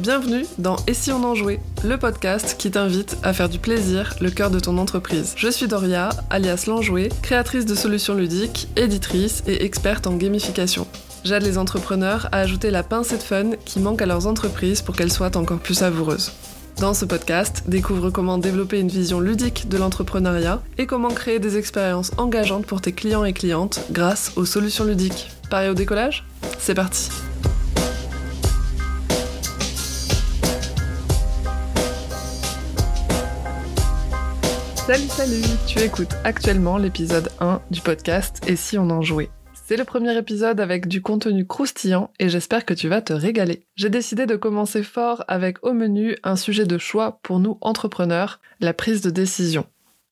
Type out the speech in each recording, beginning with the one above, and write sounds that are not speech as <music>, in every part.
Bienvenue dans Et si on en jouait, le podcast qui t'invite à faire du plaisir le cœur de ton entreprise. Je suis Doria, alias l'enjouée, créatrice de solutions ludiques, éditrice et experte en gamification. J'aide les entrepreneurs à ajouter la pincée de fun qui manque à leurs entreprises pour qu'elles soient encore plus savoureuses. Dans ce podcast, découvre comment développer une vision ludique de l'entrepreneuriat et comment créer des expériences engageantes pour tes clients et clientes grâce aux solutions ludiques. Pareil au décollage? C'est parti Salut salut Tu écoutes actuellement l'épisode 1 du podcast Et si on en jouait? C'est le premier épisode avec du contenu croustillant et j'espère que tu vas te régaler. J'ai décidé de commencer fort avec au menu un sujet de choix pour nous entrepreneurs, la prise de décision.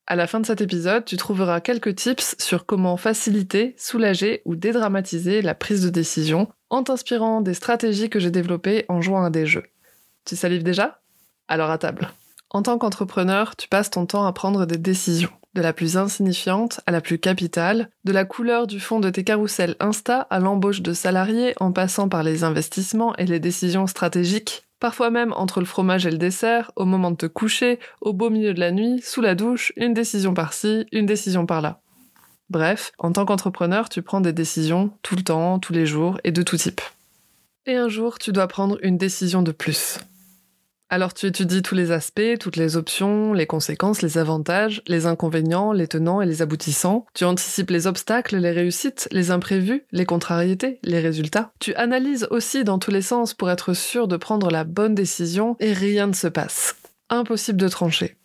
À la fin de cet épisode, tu trouveras quelques tips sur comment faciliter, soulager ou dédramatiser la prise de décision en t'inspirant des stratégies que j'ai développées en jouant à des jeux. Tu salives déjà? Alors à table. En tant qu'entrepreneur, tu passes ton temps à prendre des décisions de la plus insignifiante à la plus capitale, de la couleur du fond de tes carousels Insta à l'embauche de salariés en passant par les investissements et les décisions stratégiques, parfois même entre le fromage et le dessert, au moment de te coucher, au beau milieu de la nuit, sous la douche, une décision par-ci, une décision par-là. Bref, en tant qu'entrepreneur, tu prends des décisions tout le temps, tous les jours et de tout type. Et un jour, tu dois prendre une décision de plus. Alors tu étudies tous les aspects, toutes les options, les conséquences, les avantages, les inconvénients, les tenants et les aboutissants. Tu anticipes les obstacles, les réussites, les imprévus, les contrariétés, les résultats. Tu analyses aussi dans tous les sens pour être sûr de prendre la bonne décision et rien ne se passe. Impossible de trancher.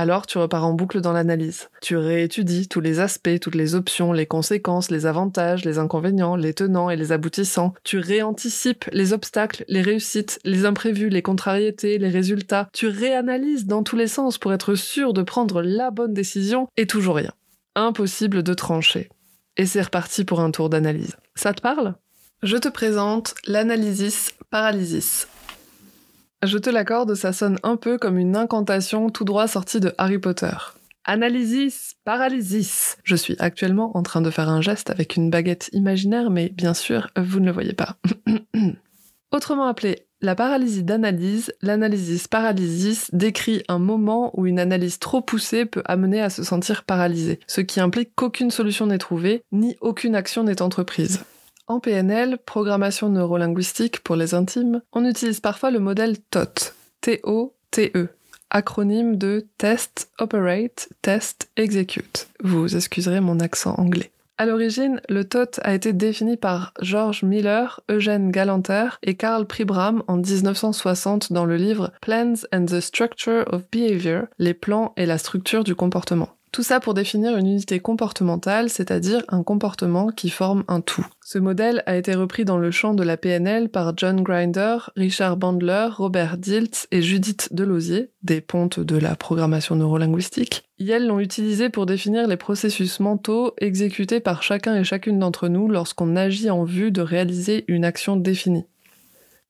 Alors tu repars en boucle dans l'analyse. Tu réétudies tous les aspects, toutes les options, les conséquences, les avantages, les inconvénients, les tenants et les aboutissants. Tu réanticipes les obstacles, les réussites, les imprévus, les contrariétés, les résultats. Tu réanalyses dans tous les sens pour être sûr de prendre la bonne décision et toujours rien. Impossible de trancher. Et c'est reparti pour un tour d'analyse. Ça te parle? Je te présente l'analysis paralysis. Je te l'accorde, ça sonne un peu comme une incantation tout droit sortie de Harry Potter. Analysis, paralysis. Je suis actuellement en train de faire un geste avec une baguette imaginaire, mais bien sûr, vous ne le voyez pas. <clears throat> Autrement appelé la paralysie d'analyse, l'analysis paralysis décrit un moment où une analyse trop poussée peut amener à se sentir paralysé, ce qui implique qu'aucune solution n'est trouvée, ni aucune action n'est entreprise. En PNL, programmation neurolinguistique pour les intimes, on utilise parfois le modèle TOT, T-O-T-E, acronyme de Test, Operate, Test, Execute. Vous excuserez mon accent anglais. À l'origine, le TOT a été défini par George Miller, Eugène Galanter et Karl Pribram en 1960 dans le livre Plans and the Structure of Behavior, les plans et la structure du comportement. Tout ça pour définir une unité comportementale, c'est-à-dire un comportement qui forme un tout. Ce modèle a été repris dans le champ de la PNL par John Grinder, Richard Bandler, Robert Diltz et Judith Delosier, des pontes de la programmation neurolinguistique. Elles l'ont utilisé pour définir les processus mentaux exécutés par chacun et chacune d'entre nous lorsqu'on agit en vue de réaliser une action définie.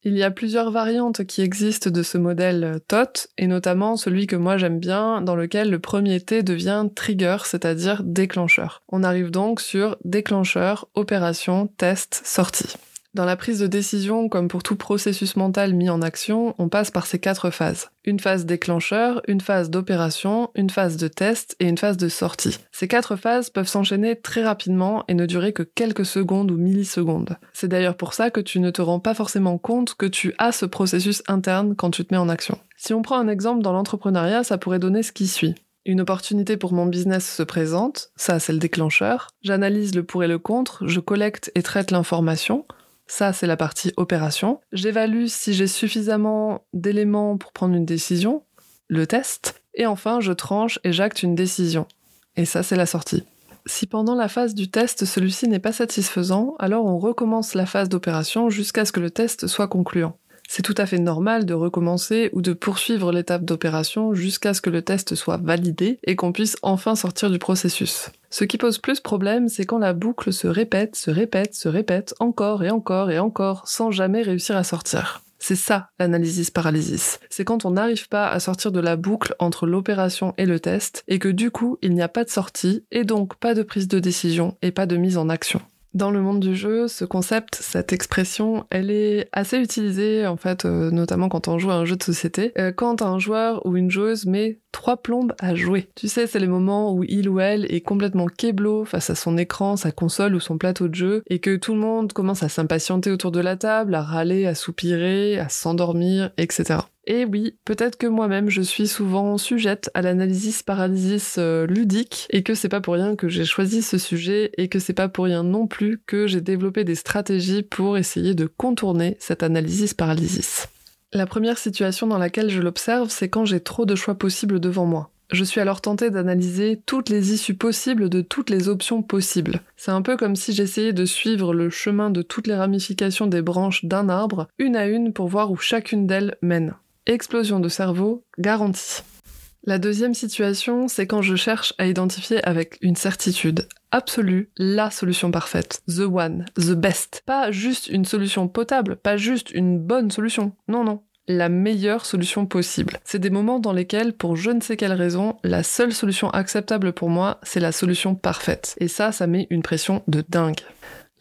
Il y a plusieurs variantes qui existent de ce modèle TOT, et notamment celui que moi j'aime bien, dans lequel le premier T devient trigger, c'est-à-dire déclencheur. On arrive donc sur déclencheur, opération, test, sortie. Dans la prise de décision, comme pour tout processus mental mis en action, on passe par ces quatre phases. Une phase déclencheur, une phase d'opération, une phase de test et une phase de sortie. Ces quatre phases peuvent s'enchaîner très rapidement et ne durer que quelques secondes ou millisecondes. C'est d'ailleurs pour ça que tu ne te rends pas forcément compte que tu as ce processus interne quand tu te mets en action. Si on prend un exemple dans l'entrepreneuriat, ça pourrait donner ce qui suit. Une opportunité pour mon business se présente, ça c'est le déclencheur. J'analyse le pour et le contre, je collecte et traite l'information. Ça, c'est la partie opération. J'évalue si j'ai suffisamment d'éléments pour prendre une décision, le test. Et enfin, je tranche et j'acte une décision. Et ça, c'est la sortie. Si pendant la phase du test, celui-ci n'est pas satisfaisant, alors on recommence la phase d'opération jusqu'à ce que le test soit concluant. C'est tout à fait normal de recommencer ou de poursuivre l'étape d'opération jusqu'à ce que le test soit validé et qu'on puisse enfin sortir du processus. Ce qui pose plus problème, c'est quand la boucle se répète, se répète, se répète encore et encore et encore sans jamais réussir à sortir. C'est ça l'analysis paralysis. C'est quand on n'arrive pas à sortir de la boucle entre l'opération et le test et que du coup il n'y a pas de sortie et donc pas de prise de décision et pas de mise en action. Dans le monde du jeu, ce concept, cette expression, elle est assez utilisée en fait, euh, notamment quand on joue à un jeu de société, euh, quand un joueur ou une joueuse met trois plombes à jouer. Tu sais, c'est les moments où il ou elle est complètement keblo face à son écran, sa console ou son plateau de jeu, et que tout le monde commence à s'impatienter autour de la table, à râler, à soupirer, à s'endormir, etc. Et oui, peut-être que moi-même je suis souvent sujette à l'analysis paralysis euh, ludique et que c'est pas pour rien que j'ai choisi ce sujet et que c'est pas pour rien non plus que j'ai développé des stratégies pour essayer de contourner cette analysis paralysis. La première situation dans laquelle je l'observe, c'est quand j'ai trop de choix possibles devant moi. Je suis alors tentée d'analyser toutes les issues possibles de toutes les options possibles. C'est un peu comme si j'essayais de suivre le chemin de toutes les ramifications des branches d'un arbre, une à une, pour voir où chacune d'elles mène. Explosion de cerveau garantie. La deuxième situation, c'est quand je cherche à identifier avec une certitude absolue la solution parfaite, the one, the best. Pas juste une solution potable, pas juste une bonne solution. Non, non, la meilleure solution possible. C'est des moments dans lesquels, pour je ne sais quelle raison, la seule solution acceptable pour moi, c'est la solution parfaite. Et ça, ça met une pression de dingue.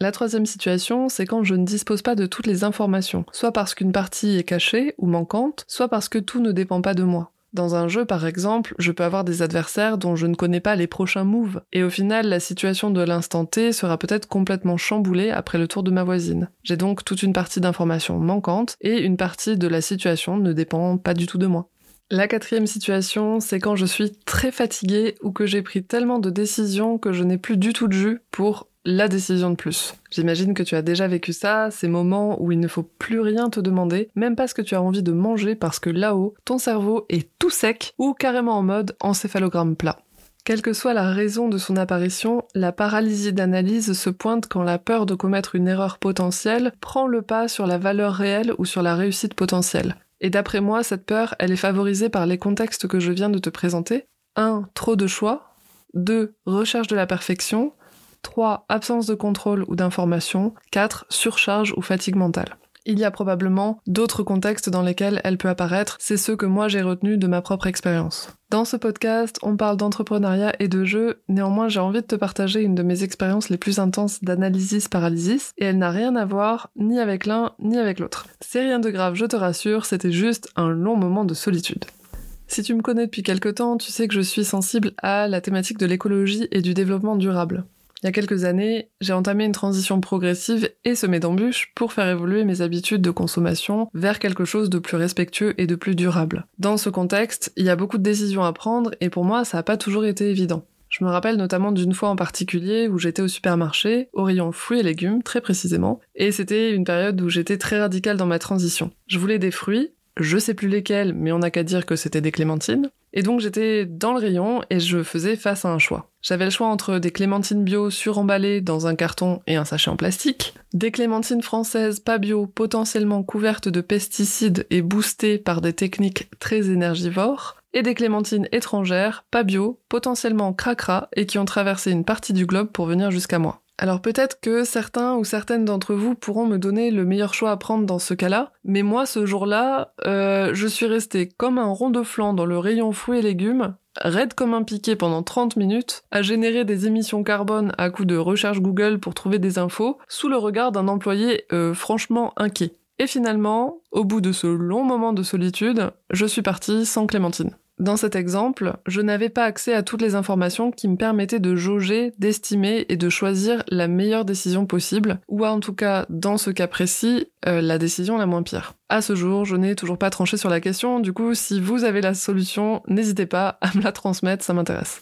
La troisième situation, c'est quand je ne dispose pas de toutes les informations, soit parce qu'une partie est cachée ou manquante, soit parce que tout ne dépend pas de moi. Dans un jeu, par exemple, je peux avoir des adversaires dont je ne connais pas les prochains moves, et au final, la situation de l'instant T sera peut-être complètement chamboulée après le tour de ma voisine. J'ai donc toute une partie d'informations manquantes, et une partie de la situation ne dépend pas du tout de moi. La quatrième situation, c'est quand je suis très fatiguée ou que j'ai pris tellement de décisions que je n'ai plus du tout de jus pour la décision de plus. J'imagine que tu as déjà vécu ça, ces moments où il ne faut plus rien te demander, même pas ce que tu as envie de manger parce que là-haut, ton cerveau est tout sec ou carrément en mode encéphalogramme plat. Quelle que soit la raison de son apparition, la paralysie d'analyse se pointe quand la peur de commettre une erreur potentielle prend le pas sur la valeur réelle ou sur la réussite potentielle. Et d'après moi, cette peur, elle est favorisée par les contextes que je viens de te présenter. 1. Trop de choix. 2. Recherche de la perfection. 3. Absence de contrôle ou d'information. 4. Surcharge ou fatigue mentale. Il y a probablement d'autres contextes dans lesquels elle peut apparaître, c'est ceux que moi j'ai retenus de ma propre expérience. Dans ce podcast, on parle d'entrepreneuriat et de jeu, néanmoins j'ai envie de te partager une de mes expériences les plus intenses d'analysis paralysis, et elle n'a rien à voir ni avec l'un ni avec l'autre. C'est rien de grave, je te rassure, c'était juste un long moment de solitude. Si tu me connais depuis quelque temps, tu sais que je suis sensible à la thématique de l'écologie et du développement durable. Il y a quelques années, j'ai entamé une transition progressive et semée d'embûches pour faire évoluer mes habitudes de consommation vers quelque chose de plus respectueux et de plus durable. Dans ce contexte, il y a beaucoup de décisions à prendre et pour moi, ça n'a pas toujours été évident. Je me rappelle notamment d'une fois en particulier où j'étais au supermarché, au rayon fruits et légumes très précisément, et c'était une période où j'étais très radicale dans ma transition. Je voulais des fruits, je sais plus lesquels, mais on n'a qu'à dire que c'était des clémentines. Et donc j'étais dans le rayon et je faisais face à un choix. J'avais le choix entre des clémentines bio suremballées dans un carton et un sachet en plastique, des clémentines françaises pas bio potentiellement couvertes de pesticides et boostées par des techniques très énergivores, et des clémentines étrangères, pas bio, potentiellement cracra et qui ont traversé une partie du globe pour venir jusqu'à moi. Alors peut-être que certains ou certaines d'entre vous pourront me donner le meilleur choix à prendre dans ce cas-là, mais moi ce jour-là, euh, je suis restée comme un rond de flanc dans le rayon fruits et légumes, raide comme un piqué pendant 30 minutes, à générer des émissions carbone à coup de recherche Google pour trouver des infos, sous le regard d'un employé euh, franchement inquiet. Et finalement, au bout de ce long moment de solitude, je suis partie sans Clémentine. Dans cet exemple, je n'avais pas accès à toutes les informations qui me permettaient de jauger, d'estimer et de choisir la meilleure décision possible, ou en tout cas, dans ce cas précis, euh, la décision la moins pire. À ce jour, je n'ai toujours pas tranché sur la question, du coup, si vous avez la solution, n'hésitez pas à me la transmettre, ça m'intéresse.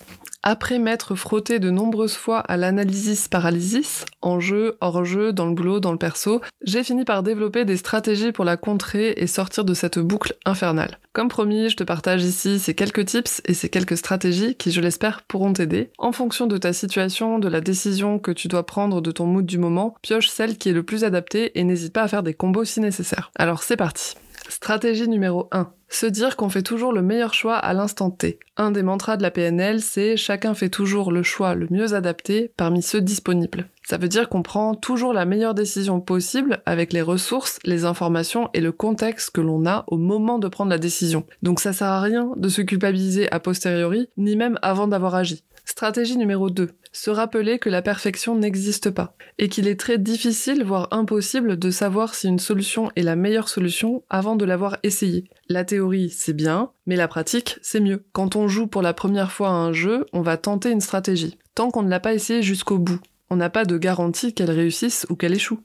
Après m'être frotté de nombreuses fois à l'analysis paralysis, en jeu, hors jeu, dans le boulot, dans le perso, j'ai fini par développer des stratégies pour la contrer et sortir de cette boucle infernale. Comme promis, je te partage ici ces quelques tips et ces quelques stratégies qui, je l'espère, pourront t'aider. En fonction de ta situation, de la décision que tu dois prendre, de ton mood du moment, pioche celle qui est le plus adaptée et n'hésite pas à faire des combos si nécessaire. Alors c'est parti. Stratégie numéro 1. Se dire qu'on fait toujours le meilleur choix à l'instant T. Un des mantras de la PNL, c'est chacun fait toujours le choix le mieux adapté parmi ceux disponibles. Ça veut dire qu'on prend toujours la meilleure décision possible avec les ressources, les informations et le contexte que l'on a au moment de prendre la décision. Donc ça sert à rien de se culpabiliser a posteriori, ni même avant d'avoir agi. Stratégie numéro 2. Se rappeler que la perfection n'existe pas et qu'il est très difficile, voire impossible, de savoir si une solution est la meilleure solution avant de l'avoir essayée. La théorie, c'est bien, mais la pratique, c'est mieux. Quand on joue pour la première fois à un jeu, on va tenter une stratégie, tant qu'on ne l'a pas essayé jusqu'au bout. On n'a pas de garantie qu'elle réussisse ou qu'elle échoue.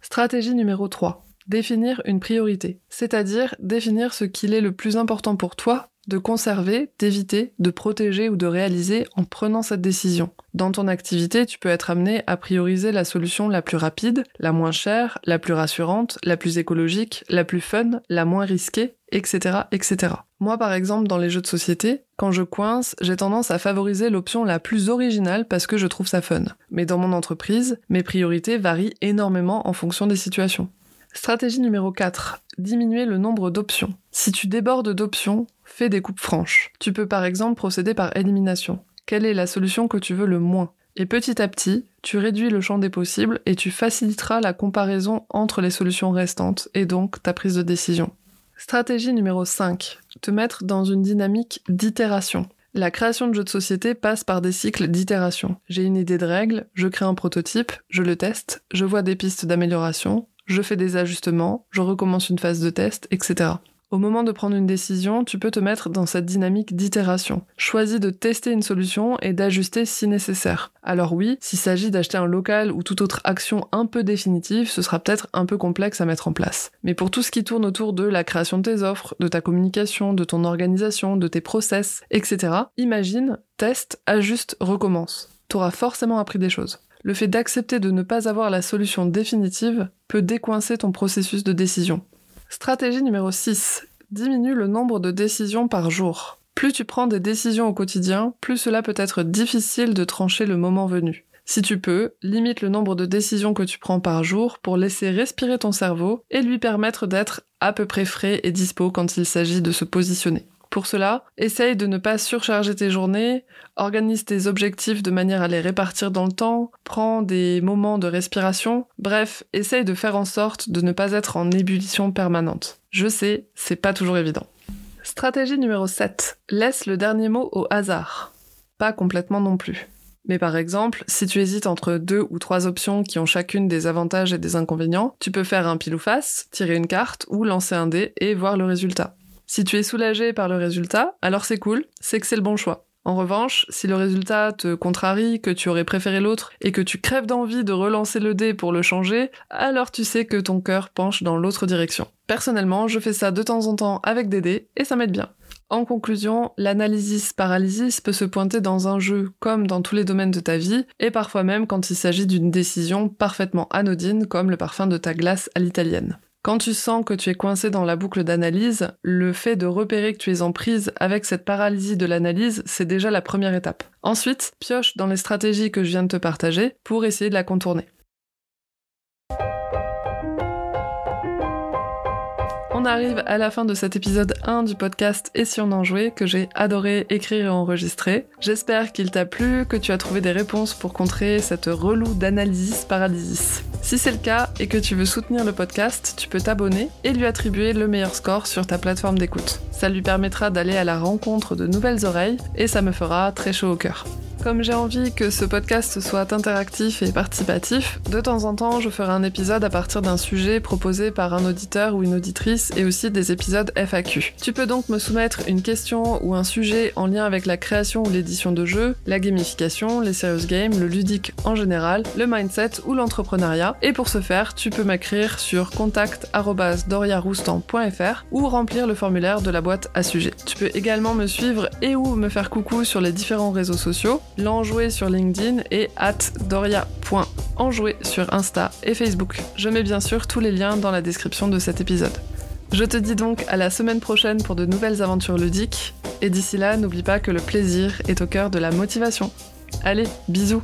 Stratégie numéro 3. Définir une priorité, c'est-à-dire définir ce qu'il est le plus important pour toi de conserver, d'éviter, de protéger ou de réaliser en prenant cette décision. Dans ton activité, tu peux être amené à prioriser la solution la plus rapide, la moins chère, la plus rassurante, la plus écologique, la plus fun, la moins risquée, etc., etc. Moi, par exemple, dans les jeux de société, quand je coince, j'ai tendance à favoriser l'option la plus originale parce que je trouve ça fun. Mais dans mon entreprise, mes priorités varient énormément en fonction des situations. Stratégie numéro 4. Diminuer le nombre d'options. Si tu débordes d'options, fais des coupes franches. Tu peux par exemple procéder par élimination. Quelle est la solution que tu veux le moins? Et petit à petit, tu réduis le champ des possibles et tu faciliteras la comparaison entre les solutions restantes et donc ta prise de décision. Stratégie numéro 5. Te mettre dans une dynamique d'itération. La création de jeux de société passe par des cycles d'itération. J'ai une idée de règle, je crée un prototype, je le teste, je vois des pistes d'amélioration, je fais des ajustements, je recommence une phase de test, etc. Au moment de prendre une décision, tu peux te mettre dans cette dynamique d'itération. Choisis de tester une solution et d'ajuster si nécessaire. Alors oui, s'il s'agit d'acheter un local ou toute autre action un peu définitive, ce sera peut-être un peu complexe à mettre en place. Mais pour tout ce qui tourne autour de la création de tes offres, de ta communication, de ton organisation, de tes process, etc., imagine, teste, ajuste, recommence. T'auras forcément appris des choses le fait d'accepter de ne pas avoir la solution définitive peut décoincer ton processus de décision. Stratégie numéro 6. Diminue le nombre de décisions par jour. Plus tu prends des décisions au quotidien, plus cela peut être difficile de trancher le moment venu. Si tu peux, limite le nombre de décisions que tu prends par jour pour laisser respirer ton cerveau et lui permettre d'être à peu près frais et dispo quand il s'agit de se positionner. Pour cela, essaye de ne pas surcharger tes journées, organise tes objectifs de manière à les répartir dans le temps, prends des moments de respiration, bref, essaye de faire en sorte de ne pas être en ébullition permanente. Je sais, c'est pas toujours évident. Stratégie numéro 7. Laisse le dernier mot au hasard. Pas complètement non plus. Mais par exemple, si tu hésites entre deux ou trois options qui ont chacune des avantages et des inconvénients, tu peux faire un pile ou face, tirer une carte ou lancer un dé et voir le résultat. Si tu es soulagé par le résultat, alors c'est cool, c'est que c'est le bon choix. En revanche, si le résultat te contrarie, que tu aurais préféré l'autre et que tu crèves d'envie de relancer le dé pour le changer, alors tu sais que ton cœur penche dans l'autre direction. Personnellement, je fais ça de temps en temps avec des dés et ça m'aide bien. En conclusion, l'analysis paralysis peut se pointer dans un jeu comme dans tous les domaines de ta vie, et parfois même quand il s'agit d'une décision parfaitement anodine comme le parfum de ta glace à l'italienne. Quand tu sens que tu es coincé dans la boucle d'analyse, le fait de repérer que tu es en prise avec cette paralysie de l'analyse, c'est déjà la première étape. Ensuite, pioche dans les stratégies que je viens de te partager pour essayer de la contourner. Arrive à la fin de cet épisode 1 du podcast Et si on en jouait que j'ai adoré écrire et enregistrer. J'espère qu'il t'a plu, que tu as trouvé des réponses pour contrer cette relou d'analysis paralysis. Si c'est le cas et que tu veux soutenir le podcast, tu peux t'abonner et lui attribuer le meilleur score sur ta plateforme d'écoute. Ça lui permettra d'aller à la rencontre de nouvelles oreilles et ça me fera très chaud au cœur. Comme j'ai envie que ce podcast soit interactif et participatif, de temps en temps je ferai un épisode à partir d'un sujet proposé par un auditeur ou une auditrice et aussi des épisodes FAQ. Tu peux donc me soumettre une question ou un sujet en lien avec la création ou l'édition de jeux, la gamification, les serious games, le ludique en général, le mindset ou l'entrepreneuriat. Et pour ce faire, tu peux m'écrire sur contact.doriaroustan.fr ou remplir le formulaire de la boîte à sujet. Tu peux également me suivre et ou me faire coucou sur les différents réseaux sociaux l'enjoué sur LinkedIn et at doria.enjoué sur Insta et Facebook. Je mets bien sûr tous les liens dans la description de cet épisode. Je te dis donc à la semaine prochaine pour de nouvelles aventures ludiques, et d'ici là, n'oublie pas que le plaisir est au cœur de la motivation. Allez, bisous